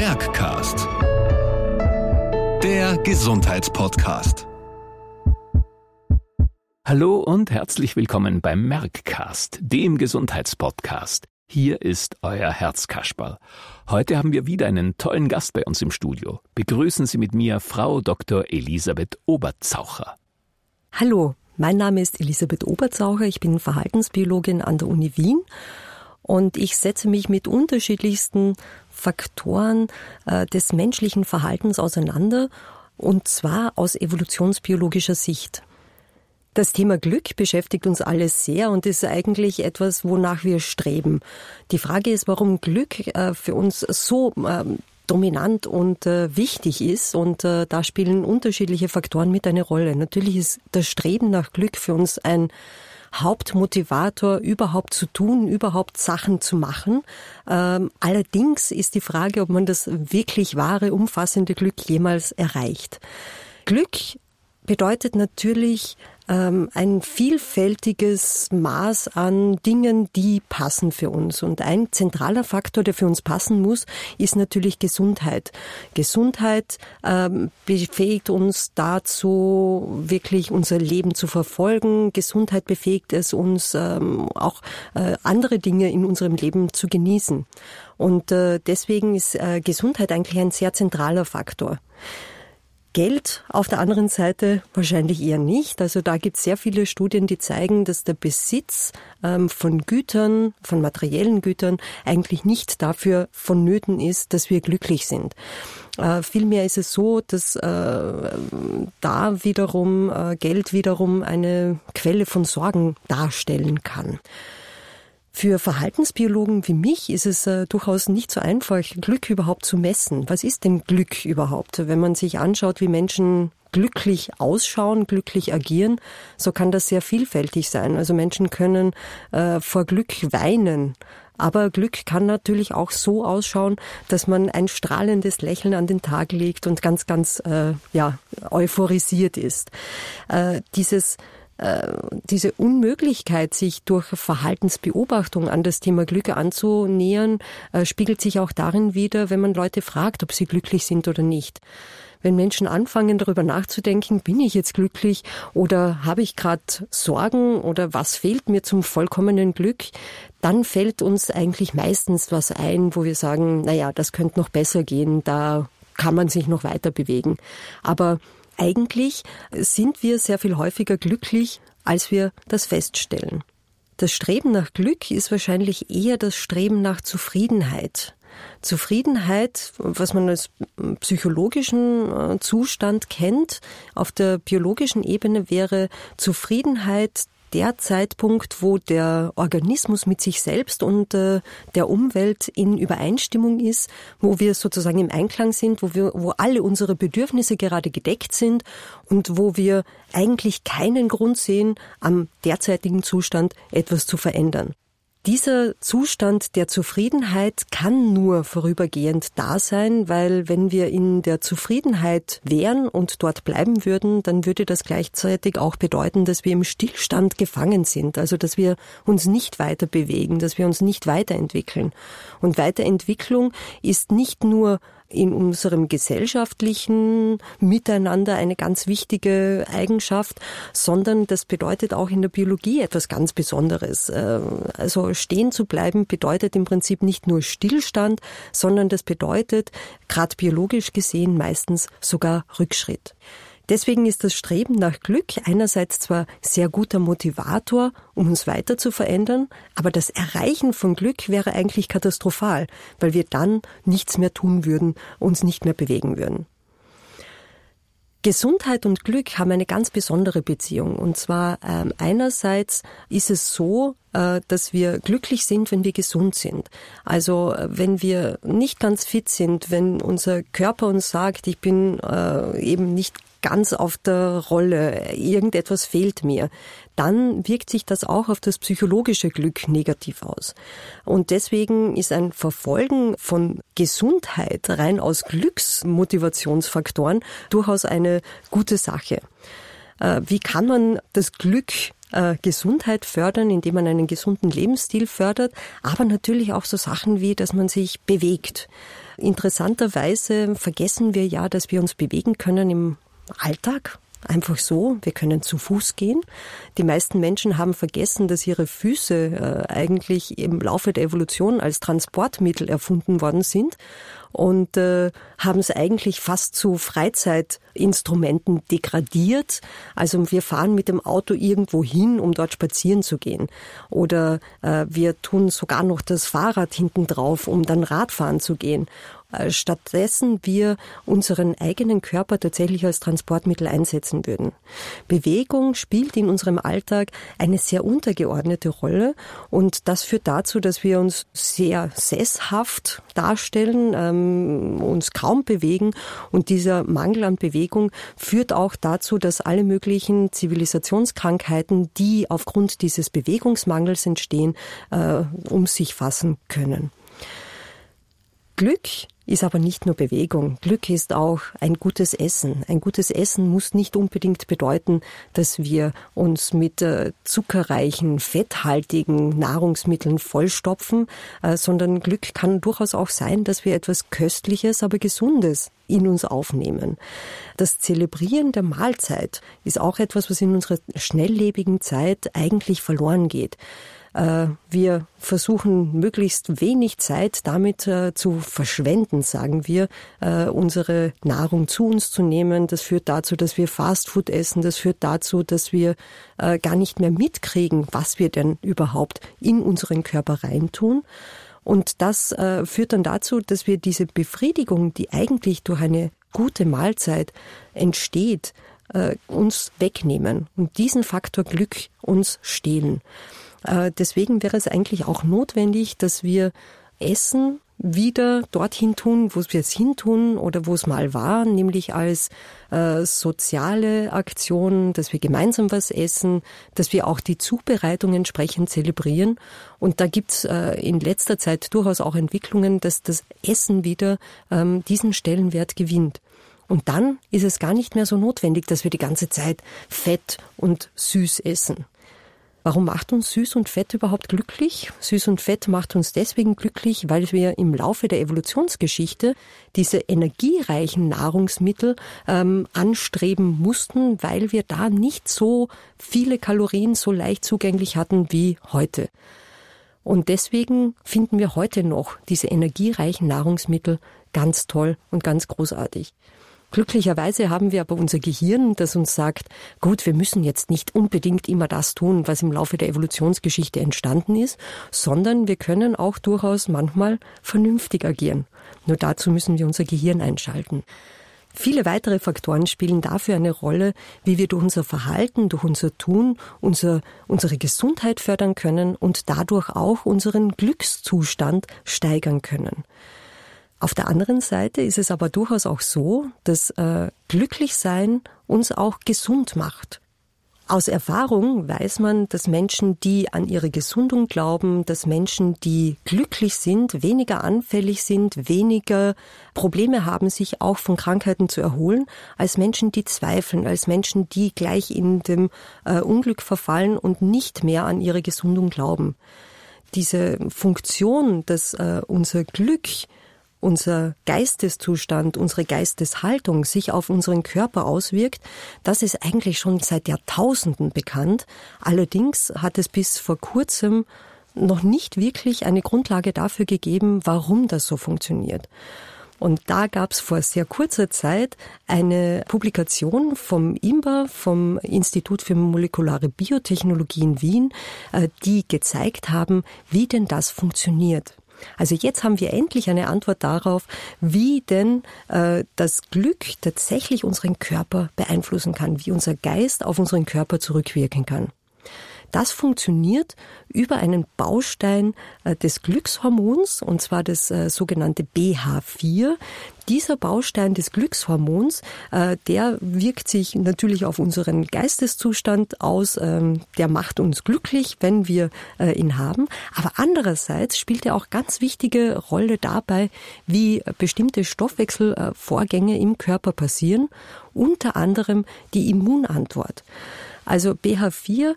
Merckcast. Der Gesundheitspodcast. Hallo und herzlich willkommen beim Merckcast, dem Gesundheitspodcast. Hier ist euer Herzkasperl. Heute haben wir wieder einen tollen Gast bei uns im Studio. Begrüßen Sie mit mir Frau Dr. Elisabeth Oberzaucher. Hallo, mein Name ist Elisabeth Oberzaucher. Ich bin Verhaltensbiologin an der Uni Wien und ich setze mich mit unterschiedlichsten Faktoren äh, des menschlichen Verhaltens auseinander und zwar aus evolutionsbiologischer Sicht. Das Thema Glück beschäftigt uns alle sehr und ist eigentlich etwas, wonach wir streben. Die Frage ist, warum Glück äh, für uns so ähm, dominant und äh, wichtig ist. Und äh, da spielen unterschiedliche Faktoren mit eine Rolle. Natürlich ist das Streben nach Glück für uns ein Hauptmotivator, überhaupt zu tun, überhaupt Sachen zu machen. Ähm, allerdings ist die Frage, ob man das wirklich wahre, umfassende Glück jemals erreicht. Glück bedeutet natürlich ähm, ein vielfältiges Maß an Dingen, die passen für uns. Und ein zentraler Faktor, der für uns passen muss, ist natürlich Gesundheit. Gesundheit ähm, befähigt uns dazu, wirklich unser Leben zu verfolgen. Gesundheit befähigt es uns, ähm, auch äh, andere Dinge in unserem Leben zu genießen. Und äh, deswegen ist äh, Gesundheit eigentlich ein sehr zentraler Faktor. Geld auf der anderen Seite wahrscheinlich eher nicht. Also da gibt es sehr viele Studien, die zeigen, dass der Besitz ähm, von Gütern, von materiellen Gütern eigentlich nicht dafür vonnöten ist, dass wir glücklich sind. Äh, vielmehr ist es so, dass äh, da wiederum äh, Geld wiederum eine Quelle von Sorgen darstellen kann. Für Verhaltensbiologen wie mich ist es äh, durchaus nicht so einfach, Glück überhaupt zu messen. Was ist denn Glück überhaupt? Wenn man sich anschaut, wie Menschen glücklich ausschauen, glücklich agieren, so kann das sehr vielfältig sein. Also Menschen können äh, vor Glück weinen. Aber Glück kann natürlich auch so ausschauen, dass man ein strahlendes Lächeln an den Tag legt und ganz, ganz äh, ja, euphorisiert ist. Äh, dieses diese Unmöglichkeit, sich durch Verhaltensbeobachtung an das Thema Glück anzunähern, äh, spiegelt sich auch darin wider, wenn man Leute fragt, ob sie glücklich sind oder nicht. Wenn Menschen anfangen, darüber nachzudenken, bin ich jetzt glücklich oder habe ich gerade Sorgen oder was fehlt mir zum vollkommenen Glück, dann fällt uns eigentlich meistens was ein, wo wir sagen, naja, das könnte noch besser gehen, da kann man sich noch weiter bewegen. Aber eigentlich sind wir sehr viel häufiger glücklich, als wir das feststellen. Das Streben nach Glück ist wahrscheinlich eher das Streben nach Zufriedenheit. Zufriedenheit, was man als psychologischen äh, Zustand kennt, auf der biologischen Ebene wäre Zufriedenheit der Zeitpunkt, wo der Organismus mit sich selbst und äh, der Umwelt in Übereinstimmung ist, wo wir sozusagen im Einklang sind, wo wir, wo alle unsere Bedürfnisse gerade gedeckt sind und wo wir eigentlich keinen Grund sehen, am derzeitigen Zustand etwas zu verändern. Dieser Zustand der Zufriedenheit kann nur vorübergehend da sein, weil wenn wir in der Zufriedenheit wären und dort bleiben würden, dann würde das gleichzeitig auch bedeuten, dass wir im Stillstand gefangen sind, also dass wir uns nicht weiter bewegen, dass wir uns nicht weiterentwickeln. Und Weiterentwicklung ist nicht nur in unserem gesellschaftlichen Miteinander eine ganz wichtige Eigenschaft, sondern das bedeutet auch in der Biologie etwas ganz Besonderes. Äh, also stehen zu bleiben bedeutet im Prinzip nicht nur Stillstand, sondern das bedeutet, gerade biologisch gesehen, meistens sogar Rückschritt. Deswegen ist das Streben nach Glück einerseits zwar sehr guter Motivator, um uns weiter zu verändern, aber das Erreichen von Glück wäre eigentlich katastrophal, weil wir dann nichts mehr tun würden, uns nicht mehr bewegen würden. Gesundheit und Glück haben eine ganz besondere Beziehung. Und zwar ähm, einerseits ist es so, äh, dass wir glücklich sind, wenn wir gesund sind. Also äh, wenn wir nicht ganz fit sind, wenn unser Körper uns sagt, ich bin äh, eben nicht ganz auf der Rolle, irgendetwas fehlt mir, dann wirkt sich das auch auf das psychologische Glück negativ aus. Und deswegen ist ein Verfolgen von Gesundheit rein aus Glücksmotivationsfaktoren durchaus eine gute Sache. Äh, wie kann man das Glück äh, Gesundheit fördern, indem man einen gesunden Lebensstil fördert, aber natürlich auch so Sachen wie, dass man sich bewegt. Interessanterweise vergessen wir ja, dass wir uns bewegen können im Alltag. Einfach so, wir können zu Fuß gehen. Die meisten Menschen haben vergessen, dass ihre Füße äh, eigentlich im Laufe der Evolution als Transportmittel erfunden worden sind und äh, haben es eigentlich fast zu Freizeitinstrumenten degradiert. Also wir fahren mit dem Auto irgendwo hin, um dort spazieren zu gehen. Oder äh, wir tun sogar noch das Fahrrad hinten drauf, um dann Radfahren zu gehen. Äh, stattdessen wir unseren eigenen Körper tatsächlich als Transportmittel einsetzen würden. Bewegung spielt in unserem Alltag eine sehr untergeordnete Rolle und das führt dazu, dass wir uns sehr sesshaft darstellen, ähm, uns kaum bewegen und dieser Mangel an Bewegung führt auch dazu, dass alle möglichen Zivilisationskrankheiten, die aufgrund dieses Bewegungsmangels entstehen, äh, um sich fassen können. Glück ist aber nicht nur Bewegung. Glück ist auch ein gutes Essen. Ein gutes Essen muss nicht unbedingt bedeuten, dass wir uns mit äh, zuckerreichen, fetthaltigen Nahrungsmitteln vollstopfen, äh, sondern Glück kann durchaus auch sein, dass wir etwas Köstliches, aber Gesundes in uns aufnehmen. Das Zelebrieren der Mahlzeit ist auch etwas, was in unserer schnelllebigen Zeit eigentlich verloren geht. Äh, wir versuchen möglichst wenig Zeit damit äh, zu verschwenden, sagen wir, äh, unsere Nahrung zu uns zu nehmen. Das führt dazu, dass wir Fastfood essen. Das führt dazu, dass wir gar nicht mehr mitkriegen, was wir denn überhaupt in unseren Körper reintun. Und das führt dann dazu, dass wir diese Befriedigung, die eigentlich durch eine gute Mahlzeit entsteht, uns wegnehmen und diesen Faktor Glück uns stehlen. Äh, deswegen wäre es eigentlich auch notwendig, dass wir Essen wieder dorthin tun, wo wir es hintun oder wo es mal war, nämlich als äh, soziale Aktion, dass wir gemeinsam was essen, dass wir auch die Zubereitung entsprechend zelebrieren. Und da gibt's äh, in letzter Zeit durchaus auch Entwicklungen, dass das Essen wieder ähm, diesen Stellenwert gewinnt. Und dann ist es gar nicht mehr so notwendig, dass wir die ganze Zeit fett und süß essen. Warum macht uns Süß und Fett überhaupt glücklich? Süß und Fett macht uns deswegen glücklich, weil wir im Laufe der Evolutionsgeschichte diese energiereichen Nahrungsmittel ähm, anstreben mussten, weil wir da nicht so viele Kalorien so leicht zugänglich hatten wie heute. Und deswegen finden wir heute noch diese energiereichen Nahrungsmittel ganz toll und ganz großartig. Glücklicherweise haben wir aber unser Gehirn, das uns sagt, gut, wir müssen jetzt nicht unbedingt immer das tun, was im Laufe der Evolutionsgeschichte entstanden ist, sondern wir können auch durchaus manchmal vernünftig agieren. Nur dazu müssen wir unser Gehirn einschalten. Viele weitere Faktoren spielen dafür eine Rolle, wie wir durch unser Verhalten, durch unser Tun unser, unsere Gesundheit fördern können und dadurch auch unseren Glückszustand steigern können. Auf der anderen Seite ist es aber durchaus auch so, dass äh, Glücklichsein uns auch gesund macht. Aus Erfahrung weiß man, dass Menschen, die an ihre Gesundung glauben, dass Menschen, die glücklich sind, weniger anfällig sind, weniger Probleme haben, sich auch von Krankheiten zu erholen, als Menschen, die zweifeln, als Menschen, die gleich in dem äh, Unglück verfallen und nicht mehr an ihre Gesundung glauben. Diese Funktion, dass äh, unser Glück unser Geisteszustand, unsere Geisteshaltung sich auf unseren Körper auswirkt, das ist eigentlich schon seit Jahrtausenden bekannt. Allerdings hat es bis vor kurzem noch nicht wirklich eine Grundlage dafür gegeben, warum das so funktioniert. Und da gab es vor sehr kurzer Zeit eine Publikation vom IMBA, vom Institut für molekulare Biotechnologie in Wien, äh, die gezeigt haben, wie denn das funktioniert. Also jetzt haben wir endlich eine Antwort darauf, wie denn äh, das Glück tatsächlich unseren Körper beeinflussen kann, wie unser Geist auf unseren Körper zurückwirken kann. Das funktioniert über einen Baustein äh, des Glückshormons, und zwar das äh, sogenannte BH4. Dieser Baustein des Glückshormons, äh, der wirkt sich natürlich auf unseren Geisteszustand aus. Ähm, der macht uns glücklich, wenn wir ihn haben. Aber andererseits spielt er auch ganz wichtige Rolle dabei, wie bestimmte Stoffwechselvorgänge im Körper passieren. Unter anderem die Immunantwort. Also BH4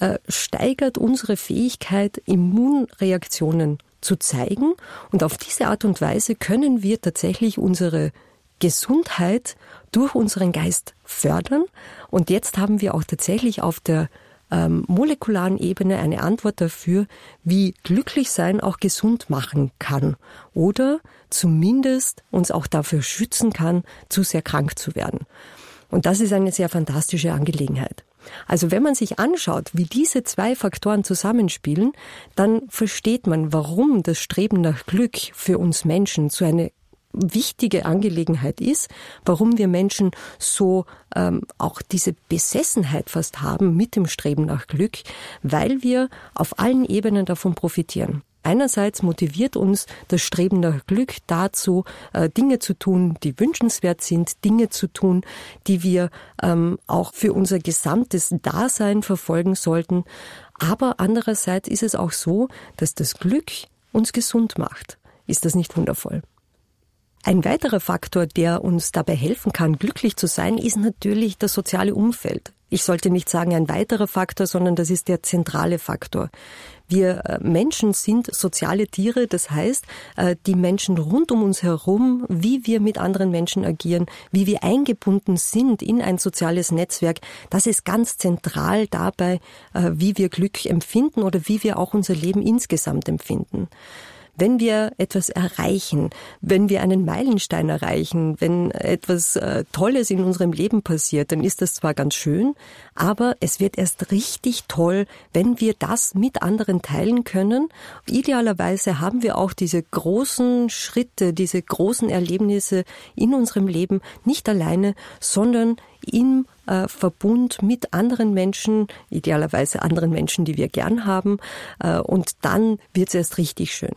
äh, steigert unsere Fähigkeit, Immunreaktionen zu zeigen. Und auf diese Art und Weise können wir tatsächlich unsere Gesundheit durch unseren Geist fördern. Und jetzt haben wir auch tatsächlich auf der ähm, molekularen Ebene eine Antwort dafür, wie glücklich sein auch gesund machen kann oder zumindest uns auch dafür schützen kann, zu sehr krank zu werden. Und das ist eine sehr fantastische Angelegenheit. Also wenn man sich anschaut, wie diese zwei Faktoren zusammenspielen, dann versteht man, warum das Streben nach Glück für uns Menschen so eine wichtige Angelegenheit ist, warum wir Menschen so ähm, auch diese Besessenheit fast haben mit dem Streben nach Glück, weil wir auf allen Ebenen davon profitieren. Einerseits motiviert uns das Streben nach Glück dazu, äh, Dinge zu tun, die wünschenswert sind, Dinge zu tun, die wir ähm, auch für unser gesamtes Dasein verfolgen sollten. Aber andererseits ist es auch so, dass das Glück uns gesund macht. Ist das nicht wundervoll? Ein weiterer Faktor, der uns dabei helfen kann, glücklich zu sein, ist natürlich das soziale Umfeld. Ich sollte nicht sagen ein weiterer Faktor, sondern das ist der zentrale Faktor. Wir äh, Menschen sind soziale Tiere, das heißt, äh, die Menschen rund um uns herum, wie wir mit anderen Menschen agieren, wie wir eingebunden sind in ein soziales Netzwerk, das ist ganz zentral dabei, äh, wie wir Glück empfinden oder wie wir auch unser Leben insgesamt empfinden. Wenn wir etwas erreichen, wenn wir einen Meilenstein erreichen, wenn etwas äh, Tolles in unserem Leben passiert, dann ist das zwar ganz schön, aber es wird erst richtig toll, wenn wir das mit anderen teilen können. Idealerweise haben wir auch diese großen Schritte, diese großen Erlebnisse in unserem Leben nicht alleine, sondern im äh, Verbund mit anderen Menschen, idealerweise anderen Menschen, die wir gern haben. Äh, und dann wird es erst richtig schön.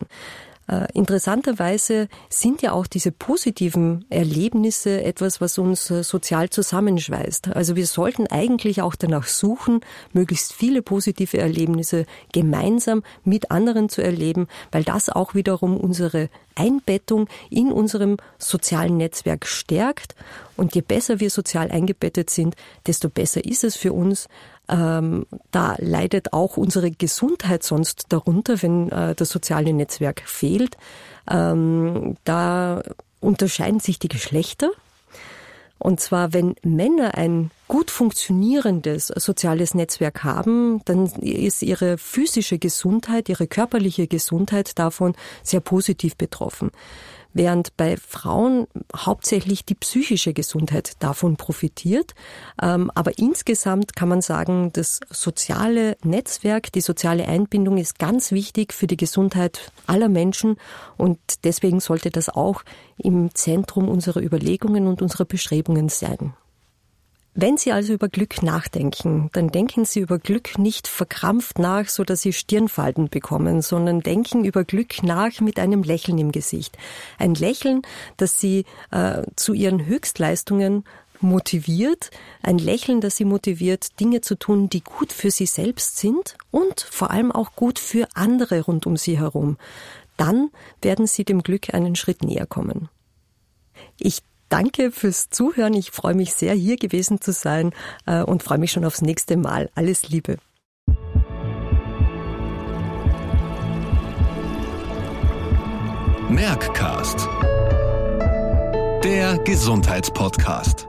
Äh, interessanterweise sind ja auch diese positiven Erlebnisse etwas, was uns sozial zusammenschweißt. Also wir sollten eigentlich auch danach suchen, möglichst viele positive Erlebnisse gemeinsam mit anderen zu erleben, weil das auch wiederum unsere Einbettung in unserem sozialen Netzwerk stärkt. Und je besser wir sozial eingebettet sind, desto besser ist es für uns, ähm, da leidet auch unsere Gesundheit sonst darunter, wenn äh, das soziale Netzwerk fehlt. Ähm, da unterscheiden sich die Geschlechter. Und zwar, wenn Männer ein gut funktionierendes soziales Netzwerk haben, dann ist ihre physische Gesundheit, ihre körperliche Gesundheit davon sehr positiv betroffen während bei Frauen hauptsächlich die psychische Gesundheit davon profitiert. Ähm, aber insgesamt kann man sagen, das soziale Netzwerk, die soziale Einbindung ist ganz wichtig für die Gesundheit aller Menschen und deswegen sollte das auch im Zentrum unserer Überlegungen und unserer Bestrebungen sein. Wenn Sie also über Glück nachdenken, dann denken Sie über Glück nicht verkrampft nach, so dass Sie Stirnfalten bekommen, sondern denken über Glück nach mit einem Lächeln im Gesicht. Ein Lächeln, das Sie äh, zu Ihren Höchstleistungen motiviert, ein Lächeln, das sie motiviert, Dinge zu tun, die gut für sie selbst sind und vor allem auch gut für andere rund um sie herum. Dann werden sie dem Glück einen Schritt näher kommen. Ich Danke fürs Zuhören. Ich freue mich sehr, hier gewesen zu sein äh, und freue mich schon aufs nächste Mal. Alles Liebe. Merckcast. Der Gesundheitspodcast.